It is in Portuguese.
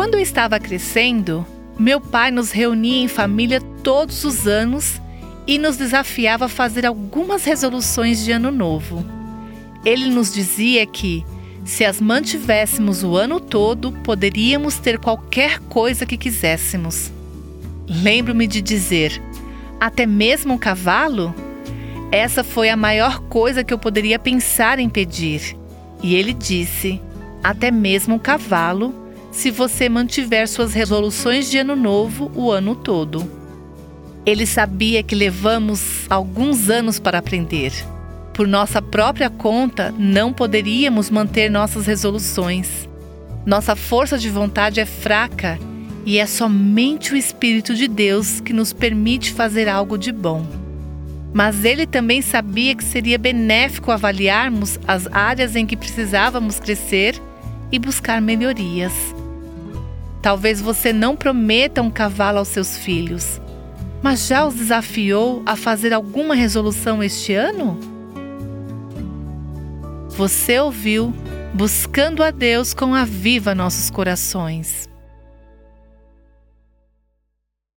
Quando eu estava crescendo, meu pai nos reunia em família todos os anos e nos desafiava a fazer algumas resoluções de ano novo. Ele nos dizia que, se as mantivéssemos o ano todo, poderíamos ter qualquer coisa que quiséssemos. Lembro-me de dizer: até mesmo um cavalo? Essa foi a maior coisa que eu poderia pensar em pedir. E ele disse: até mesmo um cavalo, se você mantiver suas resoluções de ano novo o ano todo. Ele sabia que levamos alguns anos para aprender. Por nossa própria conta, não poderíamos manter nossas resoluções. Nossa força de vontade é fraca e é somente o Espírito de Deus que nos permite fazer algo de bom. Mas ele também sabia que seria benéfico avaliarmos as áreas em que precisávamos crescer e buscar melhorias. Talvez você não prometa um cavalo aos seus filhos, mas já os desafiou a fazer alguma resolução este ano? Você ouviu Buscando a Deus com a Viva Nossos Corações.